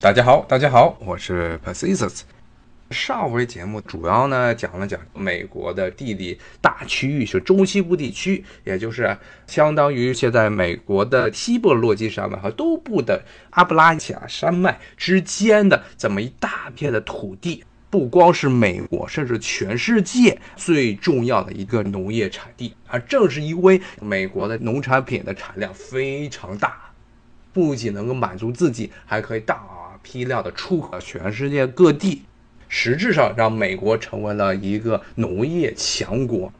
大家好，大家好，我是 Pacisus。上回节目主要呢讲了讲美国的地理大区域，是中西部地区，也就是相当于现在美国的西部落基山脉和东部的阿布拉契亚山脉之间的这么一大片的土地，不光是美国，甚至全世界最重要的一个农业产地。而正是因为美国的农产品的产量非常大，不仅能够满足自己，还可以大。批量的出口到全世界各地，实质上让美国成为了一个农业强国。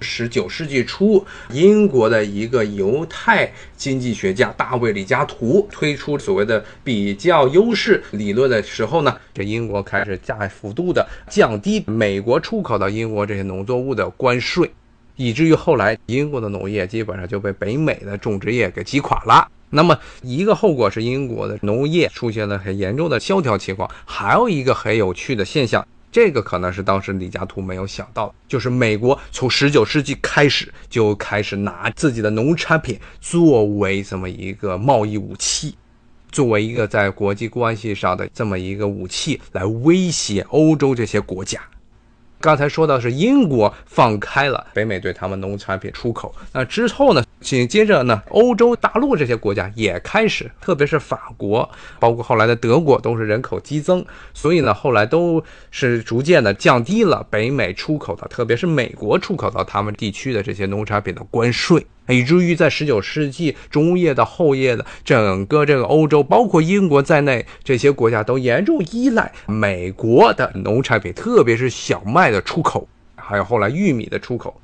十九世纪初，英国的一个犹太经济学家大卫·李嘉图推出所谓的比较优势理论的时候呢，这英国开始大幅度的降低美国出口到英国这些农作物的关税，以至于后来英国的农业基本上就被北美的种植业给击垮了。那么一个后果是英国的农业出现了很严重的萧条情况，还有一个很有趣的现象，这个可能是当时李嘉图没有想到，就是美国从十九世纪开始就开始拿自己的农产品作为这么一个贸易武器，作为一个在国际关系上的这么一个武器来威胁欧洲这些国家。刚才说到是英国放开了北美对他们农产品出口，那之后呢？紧接着呢，欧洲大陆这些国家也开始，特别是法国，包括后来的德国，都是人口激增，所以呢，后来都是逐渐的降低了北美出口的，特别是美国出口到他们地区的这些农产品的关税，以至于在十九世纪中叶到后叶的整个这个欧洲，包括英国在内，这些国家都严重依赖美国的农产品，特别是小麦的出口，还有后来玉米的出口。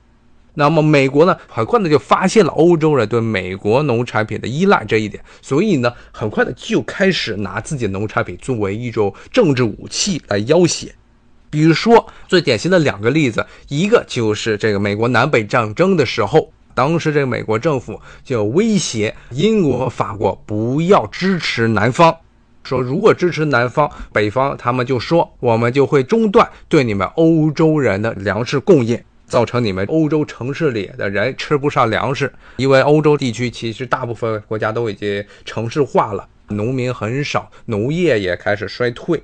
那么美国呢，很快的就发现了欧洲人对美国农产品的依赖这一点，所以呢，很快的就开始拿自己的农产品作为一种政治武器来要挟。比如说最典型的两个例子，一个就是这个美国南北战争的时候，当时这个美国政府就威胁英国和法国不要支持南方，说如果支持南方，北方他们就说我们就会中断对你们欧洲人的粮食供应。造成你们欧洲城市里的人吃不上粮食，因为欧洲地区其实大部分国家都已经城市化了，农民很少，农业也开始衰退，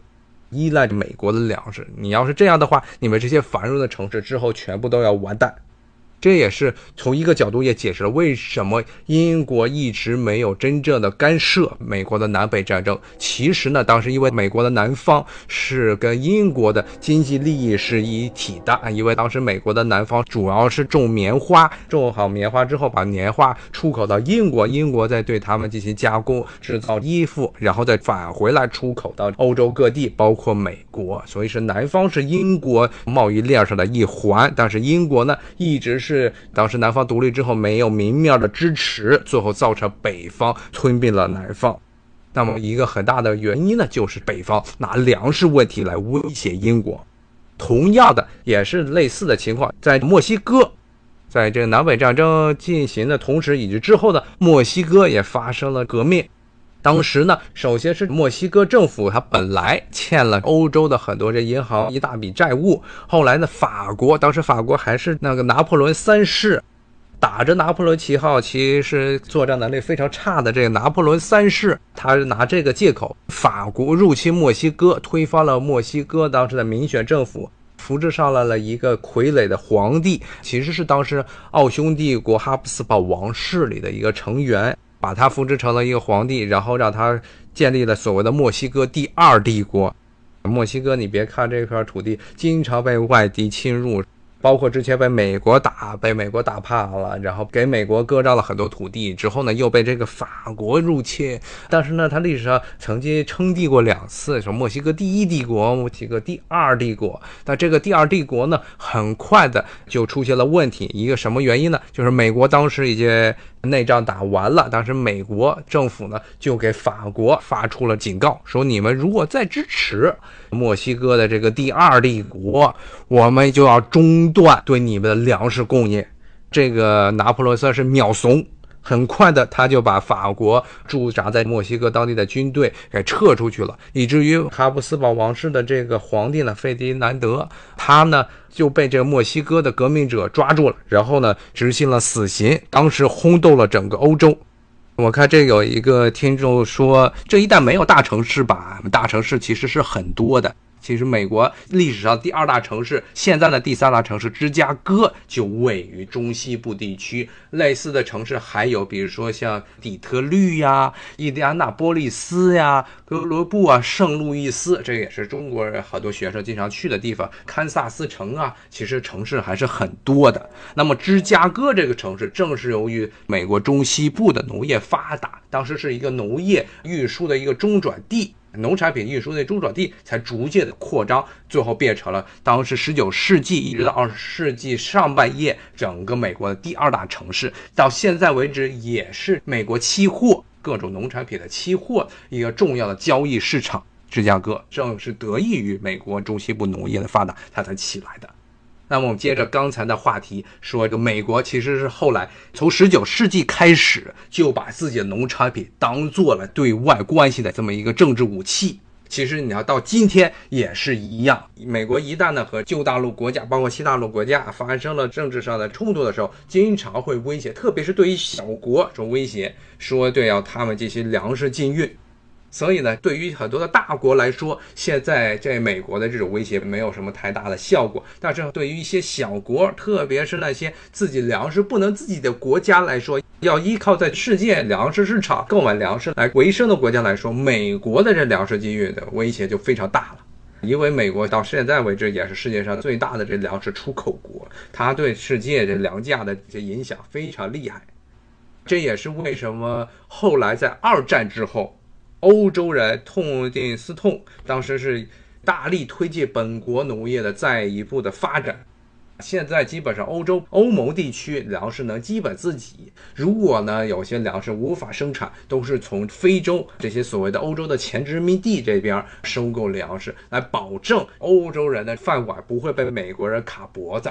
依赖着美国的粮食。你要是这样的话，你们这些繁荣的城市之后全部都要完蛋。这也是从一个角度也解释了为什么英国一直没有真正的干涉美国的南北战争。其实呢，当时因为美国的南方是跟英国的经济利益是一体的啊，因为当时美国的南方主要是种棉花，种好棉花之后把棉花出口到英国，英国再对他们进行加工制造衣服，然后再返回来出口到欧洲各地，包括美国。所以是南方是英国贸易链上的一环，但是英国呢一直是。是当时南方独立之后没有明面的支持，最后造成北方吞并了南方。那么一个很大的原因呢，就是北方拿粮食问题来威胁英国。同样的，也是类似的情况，在墨西哥，在这个南北战争进行的同时以及之后呢，墨西哥也发生了革命。当时呢，首先是墨西哥政府，它本来欠了欧洲的很多这银行一大笔债务。后来呢，法国当时法国还是那个拿破仑三世，打着拿破仑旗号，其实作战能力非常差的这个拿破仑三世，他拿这个借口，法国入侵墨西哥，推翻了墨西哥当时的民选政府，扶植上来了一个傀儡的皇帝，其实是当时奥匈帝国哈布斯堡王室里的一个成员。把他扶植成了一个皇帝，然后让他建立了所谓的墨西哥第二帝国。墨西哥，你别看这块土地经常被外敌侵入。包括之前被美国打，被美国打怕了，然后给美国割让了很多土地，之后呢又被这个法国入侵。但是呢，他历史上曾经称帝过两次，什么墨西哥第一帝国，墨西哥第二帝国。但这个第二帝国呢，很快的就出现了问题。一个什么原因呢？就是美国当时已经内战打完了，当时美国政府呢就给法国发出了警告，说你们如果再支持墨西哥的这个第二帝国，我们就要中。断对你们的粮食供应，这个拿破仑算是秒怂，很快的他就把法国驻扎在墨西哥当地的军队给撤出去了，以至于哈布斯堡王室的这个皇帝呢，费迪南德，他呢就被这个墨西哥的革命者抓住了，然后呢执行了死刑，当时轰动了整个欧洲。我看这有一个听众说，这一旦没有大城市吧，大城市其实是很多的。其实，美国历史上第二大城市，现在的第三大城市芝加哥就位于中西部地区。类似的城市还有，比如说像底特律呀、印第安纳波利斯呀、哥伦布啊、圣路易斯，这也是中国人好多学生经常去的地方。堪萨斯城啊，其实城市还是很多的。那么，芝加哥这个城市，正是由于美国中西部的农业发达，当时是一个农业运输的一个中转地。农产品运输的中转地才逐渐的扩张，最后变成了当时十九世纪一直到二十世纪上半叶整个美国的第二大城市。到现在为止，也是美国期货各种农产品的期货一个重要的交易市场。芝加哥正是得益于美国中西部农业的发达，它才起来的。那么我们接着刚才的话题说，这个美国其实是后来从十九世纪开始就把自己的农产品当做了对外关系的这么一个政治武器。其实你要到今天也是一样，美国一旦呢和旧大陆国家，包括西大陆国家发生了政治上的冲突的时候，经常会威胁，特别是对于小国说威胁，说对要他们进行粮食禁运。所以呢，对于很多的大国来说，现在这美国的这种威胁没有什么太大的效果。但是对于一些小国，特别是那些自己粮食不能自己的国家来说，要依靠在世界粮食市场购买粮食来维生的国家来说，美国的这粮食禁运的威胁就非常大了。因为美国到现在为止也是世界上最大的这粮食出口国，它对世界这粮价的这影响非常厉害。这也是为什么后来在二战之后。欧洲人痛定思痛，当时是大力推进本国农业的再一步的发展。现在基本上欧洲欧盟地区粮食能基本自给，如果呢有些粮食无法生产，都是从非洲这些所谓的欧洲的前殖民地这边收购粮食，来保证欧洲人的饭碗不会被美国人卡脖子。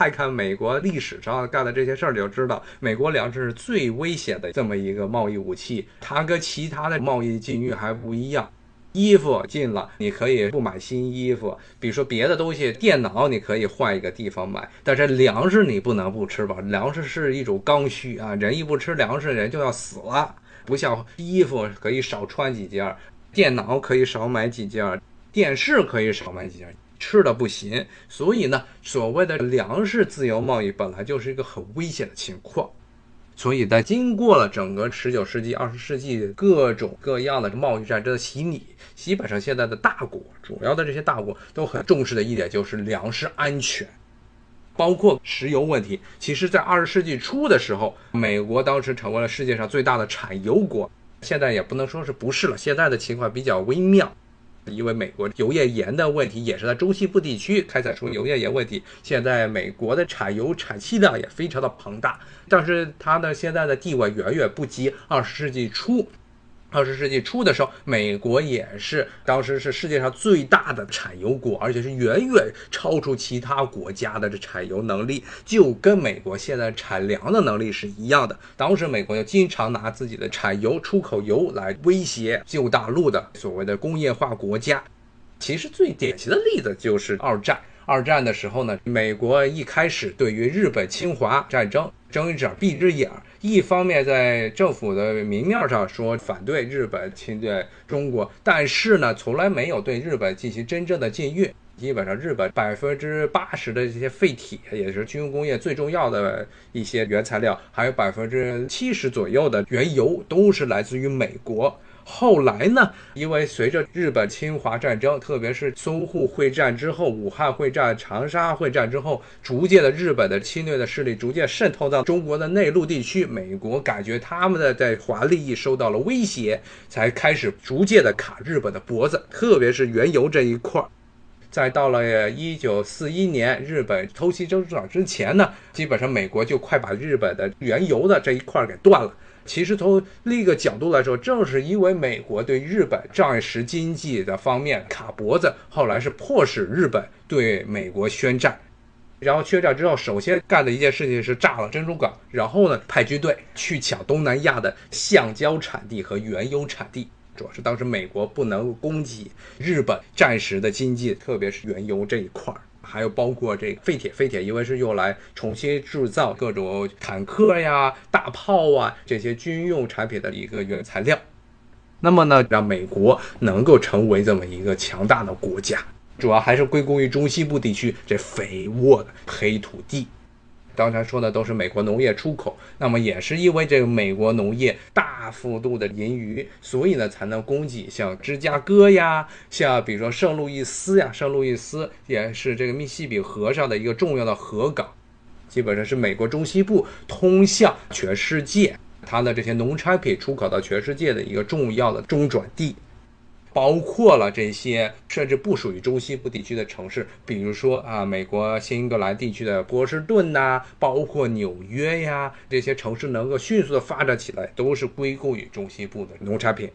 看看美国历史上干的这些事儿，就知道美国粮食是最危险的这么一个贸易武器。它跟其他的贸易禁运还不一样，衣服禁了，你可以不买新衣服；比如说别的东西，电脑你可以换一个地方买，但是粮食你不能不吃吧？粮食是一种刚需啊，人一不吃粮食，人就要死了。不像衣服可以少穿几件，电脑可以少买几件，电视可以少买几件。吃的不行，所以呢，所谓的粮食自由贸易本来就是一个很危险的情况。所以在经过了整个十九世纪、二十世纪各种各样的贸易战争的洗礼，基本上现在的大国，主要的这些大国都很重视的一点就是粮食安全，包括石油问题。其实，在二十世纪初的时候，美国当时成为了世界上最大的产油国，现在也不能说是不是了，现在的情况比较微妙。因为美国油页岩的问题也是在中西部地区开采出油页岩问题，现在美国的产油产气量也非常的庞大，但是它呢现在的地位远远不及二十世纪初。二十世纪初的时候，美国也是当时是世界上最大的产油国，而且是远远超出其他国家的这产油能力，就跟美国现在产粮的能力是一样的。当时美国就经常拿自己的产油、出口油来威胁旧大陆的所谓的工业化国家。其实最典型的例子就是二战。二战的时候呢，美国一开始对于日本侵华战争睁一只眼闭一只眼。一方面在政府的明面上说反对日本侵略中国，但是呢，从来没有对日本进行真正的禁运。基本上，日本百分之八十的这些废铁，也是军用工业最重要的一些原材料，还有百分之七十左右的原油，都是来自于美国。后来呢？因为随着日本侵华战争，特别是淞沪会战之后、武汉会战、长沙会战之后，逐渐的日本的侵略的势力逐渐渗透到中国的内陆地区，美国感觉他们的在华利益受到了威胁，才开始逐渐的卡日本的脖子，特别是原油这一块儿。再到了一九四一年，日本偷袭珍珠港之前呢，基本上美国就快把日本的原油的这一块给断了。其实从另一个角度来说，正是因为美国对日本战时经济的方面卡脖子，后来是迫使日本对美国宣战。然后宣战之后，首先干的一件事情是炸了珍珠港，然后呢派军队去抢东南亚的橡胶产地和原油产地。主要是当时美国不能供给日本战时的经济，特别是原油这一块儿。还有包括这个废铁，废铁因为是用来重新制造各种坦克呀、大炮啊这些军用产品的一个原材料。那么呢，让美国能够成为这么一个强大的国家，主要还是归功于中西部地区这肥沃的黑土地。刚才说的都是美国农业出口，那么也是因为这个美国农业大幅度的盈余，所以呢才能供给像芝加哥呀，像比如说圣路易斯呀，圣路易斯也是这个密西比河上的一个重要的河港，基本上是美国中西部通向全世界。它的这些农产品出口到全世界的一个重要的中转地，包括了这些甚至不属于中西部地区的城市，比如说啊，美国新英格兰地区的波士顿呐，包括纽约呀，这些城市能够迅速的发展起来，都是归功于中西部的农产品。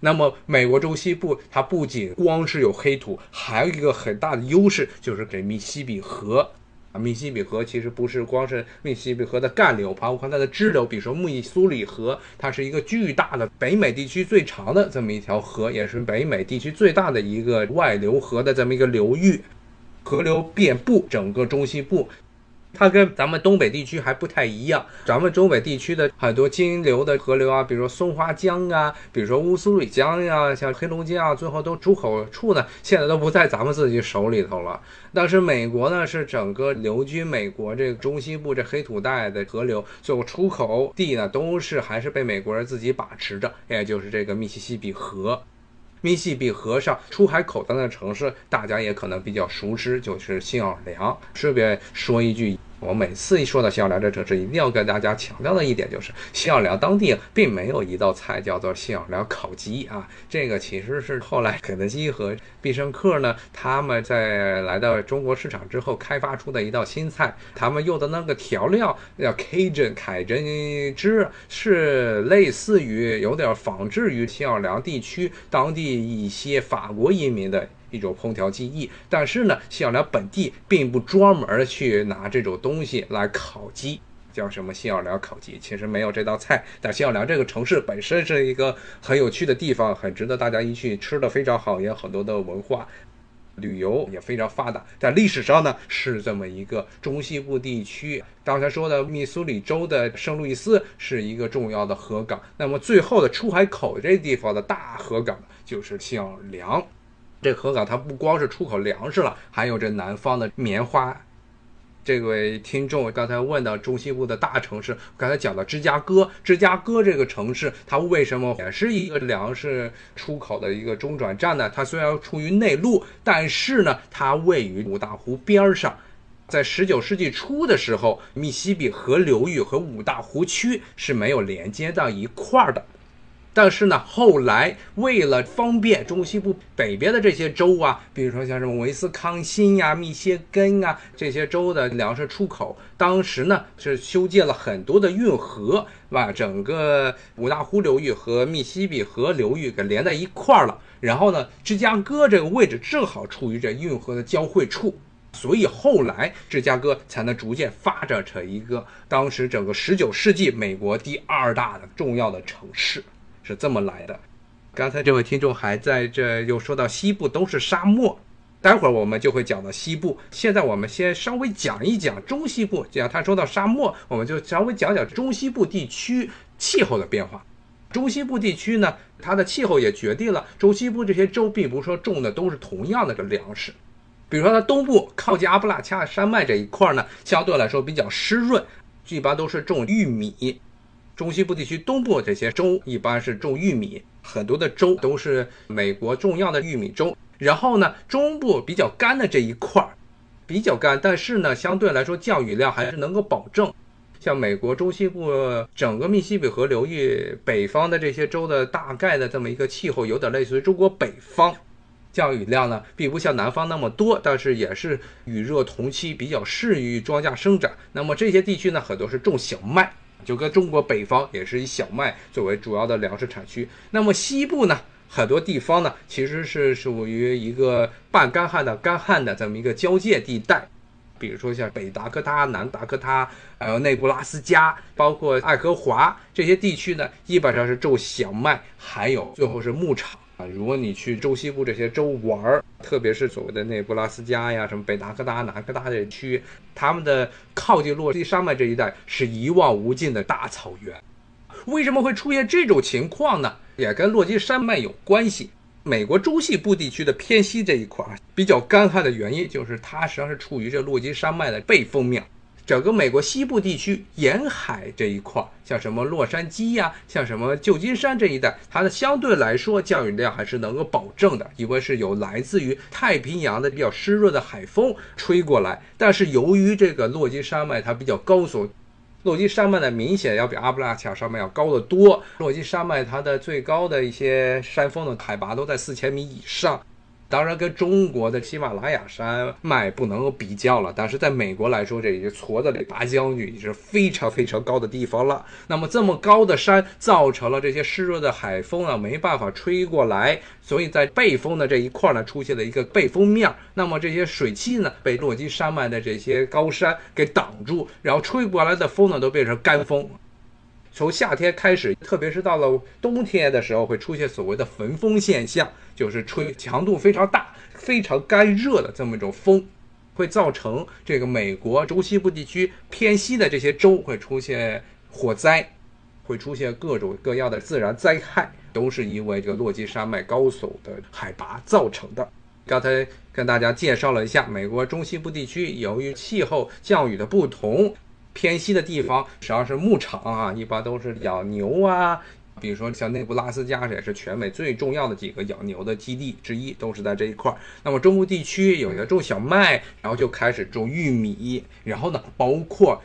那么，美国中西部它不仅光是有黑土，还有一个很大的优势，就是这密西比河。啊，密西比河其实不是光是密西比河的干流，包括它的支流，比如说密苏里河，它是一个巨大的北美地区最长的这么一条河，也是北美地区最大的一个外流河的这么一个流域，河流遍布整个中西部。它跟咱们东北地区还不太一样，咱们中北地区的很多金流的河流啊，比如说松花江啊，比如说乌苏里江呀，像黑龙江啊，最后都出口处呢，现在都不在咱们自己手里头了。但是美国呢，是整个流居美国这个中西部这黑土带的河流，最后出口地呢，都是还是被美国人自己把持着，也就是这个密西西比河。密西比河上出海口的那城市，大家也可能比较熟知，就是新奥尔良。顺便说一句。我每次一说到新奥尔良这城市，一定要跟大家强调的一点就是，新奥尔良当地并没有一道菜叫做新奥尔良烤鸡啊，这个其实是后来肯德基和必胜客呢，他们在来到中国市场之后开发出的一道新菜，他们用的那个调料叫 Cajun 凯珍汁，是类似于有点仿制于新奥尔良地区当地一些法国移民的。一种烹调技艺，但是呢，新奥尔良本地并不专门去拿这种东西来烤鸡，叫什么新奥尔良烤鸡，其实没有这道菜。但新奥尔良这个城市本身是一个很有趣的地方，很值得大家一去，吃的非常好，也有很多的文化，旅游也非常发达。在历史上呢，是这么一个中西部地区。刚才说的密苏里州的圣路易斯是一个重要的河港，那么最后的出海口这地方的大河港就是新奥尔良。这河港它不光是出口粮食了，还有这南方的棉花。这位听众刚才问到中西部的大城市，刚才讲到芝加哥，芝加哥这个城市它为什么也是一个粮食出口的一个中转站呢？它虽然处于内陆，但是呢，它位于五大湖边上。在十九世纪初的时候，密西比河流域和五大湖区是没有连接到一块儿的。但是呢，后来为了方便中西部北边的这些州啊，比如说像什么威斯康辛呀、密歇根啊这些州的粮食出口，当时呢是修建了很多的运河，把整个五大湖流域和密西比河流域给连在一块儿了。然后呢，芝加哥这个位置正好处于这运河的交汇处，所以后来芝加哥才能逐渐发展成一个当时整个十九世纪美国第二大的重要的城市。是这么来的。刚才这位听众还在这又说到西部都是沙漠，待会儿我们就会讲到西部。现在我们先稍微讲一讲中西部。既然他说到沙漠，我们就稍微讲讲中西部地区气候的变化。中西部地区呢，它的气候也决定了中西部这些州并不是说种的都是同样的个粮食。比如说它东部靠近阿布拉恰山脉这一块呢，相对来说比较湿润，一般都是种玉米。中西部地区东部这些州一般是种玉米，很多的州都是美国重要的玉米州。然后呢，中部比较干的这一块儿比较干，但是呢，相对来说降雨量还是能够保证。像美国中西部整个密西比河流域北方的这些州的大概的这么一个气候，有点类似于中国北方，降雨量呢并不像南方那么多，但是也是雨热同期，比较适于庄稼生长。那么这些地区呢，很多是种小麦。就跟中国北方也是以小麦作为主要的粮食产区，那么西部呢，很多地方呢其实是属于一个半干旱的干旱的这么一个交界地带，比如说像北达科他、南达科他，还有内布拉斯加，包括爱荷华这些地区呢，基本上是种小麦，还有最后是牧场。啊，如果你去中西部这些州玩儿，特别是所谓的内布拉斯加呀、什么北达科达、南科达这些区，他们的靠近落基山脉这一带是一望无尽的大草原。为什么会出现这种情况呢？也跟落基山脉有关系。美国中西部地区的偏西这一块比较干旱的原因，就是它实际上是处于这落基山脉的背风面。整个美国西部地区沿海这一块，像什么洛杉矶呀，像什么旧金山这一带，它的相对来说降雨量还是能够保证的，因为是有来自于太平洋的比较湿润的海风吹过来。但是由于这个落基山脉它比较高耸，落基山脉呢明显要比阿布拉恰山脉要高得多。落基山脉它的最高的一些山峰的海拔都在四千米以上。当然，跟中国的喜马拉雅山脉不能比较了。但是在美国来说，这已经矬子里拔将军，已经是非常非常高的地方了。那么这么高的山，造成了这些湿热的海风啊没办法吹过来，所以在背风的这一块呢，出现了一个背风面。那么这些水汽呢，被落基山脉的这些高山给挡住，然后吹过来的风呢，都变成干风。从夏天开始，特别是到了冬天的时候，会出现所谓的焚风现象，就是吹强度非常大、非常干热的这么一种风，会造成这个美国中西部地区偏西的这些州会出现火灾，会出现各种各样的自然灾害，都是因为这个落基山脉高耸的海拔造成的。刚才跟大家介绍了一下美国中西部地区，由于气候降雨的不同。偏西的地方实际上是牧场啊，一般都是养牛啊。比如说像内布拉斯加，也是全美最重要的几个养牛的基地之一，都是在这一块儿。那么中部地区有的种小麦，然后就开始种玉米，然后呢，包括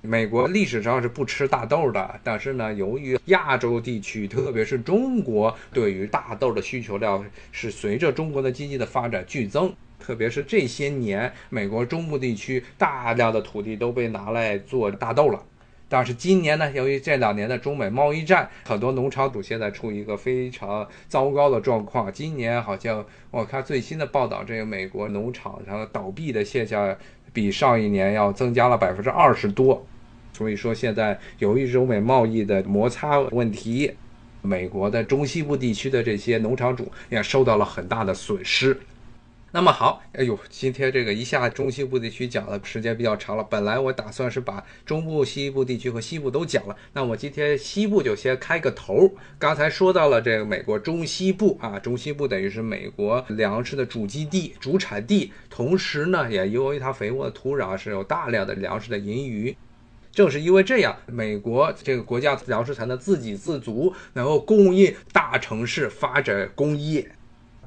美国历史上是不吃大豆的，但是呢，由于亚洲地区，特别是中国，对于大豆的需求量是随着中国的经济的发展剧增。特别是这些年，美国中部地区大量的土地都被拿来做大豆了。但是今年呢，由于这两年的中美贸易战，很多农场主现在处于一个非常糟糕的状况。今年好像我看最新的报道，这个美国农场上倒闭的现象比上一年要增加了百分之二十多。所以说，现在由于中美贸易的摩擦问题，美国的中西部地区的这些农场主也受到了很大的损失。那么好，哎呦，今天这个一下中西部地区讲的时间比较长了。本来我打算是把中部、西部地区和西部都讲了，那我今天西部就先开个头。刚才说到了这个美国中西部啊，中西部等于是美国粮食的主基地、主产地，同时呢，也由于它肥沃的土壤是有大量的粮食的盈余。正是因为这样，美国这个国家粮食才能自给自足，能够供应大城市发展工业。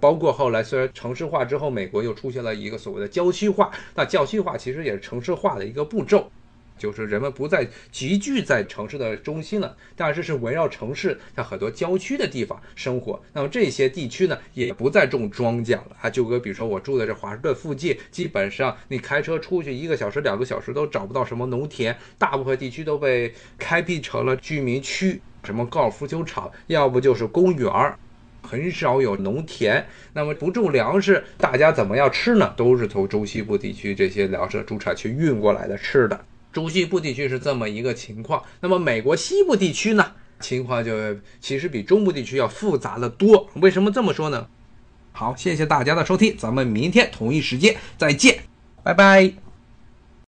包括后来虽然城市化之后，美国又出现了一个所谓的郊区化。那郊区化其实也是城市化的一个步骤，就是人们不再集聚在城市的中心了，但是是围绕城市在很多郊区的地方生活。那么这些地区呢，也不再种庄稼了啊。就跟比如说我住在这华盛顿附近，基本上你开车出去一个小时、两个小时都找不到什么农田，大部分地区都被开辟成了居民区，什么高尔夫球场，要不就是公园儿。很少有农田，那么不种粮食，大家怎么样吃呢？都是从中西部地区这些粮食主产区运过来的吃的。中西部地区是这么一个情况，那么美国西部地区呢，情况就其实比中部地区要复杂的多。为什么这么说呢？好，谢谢大家的收听，咱们明天同一时间再见，拜拜。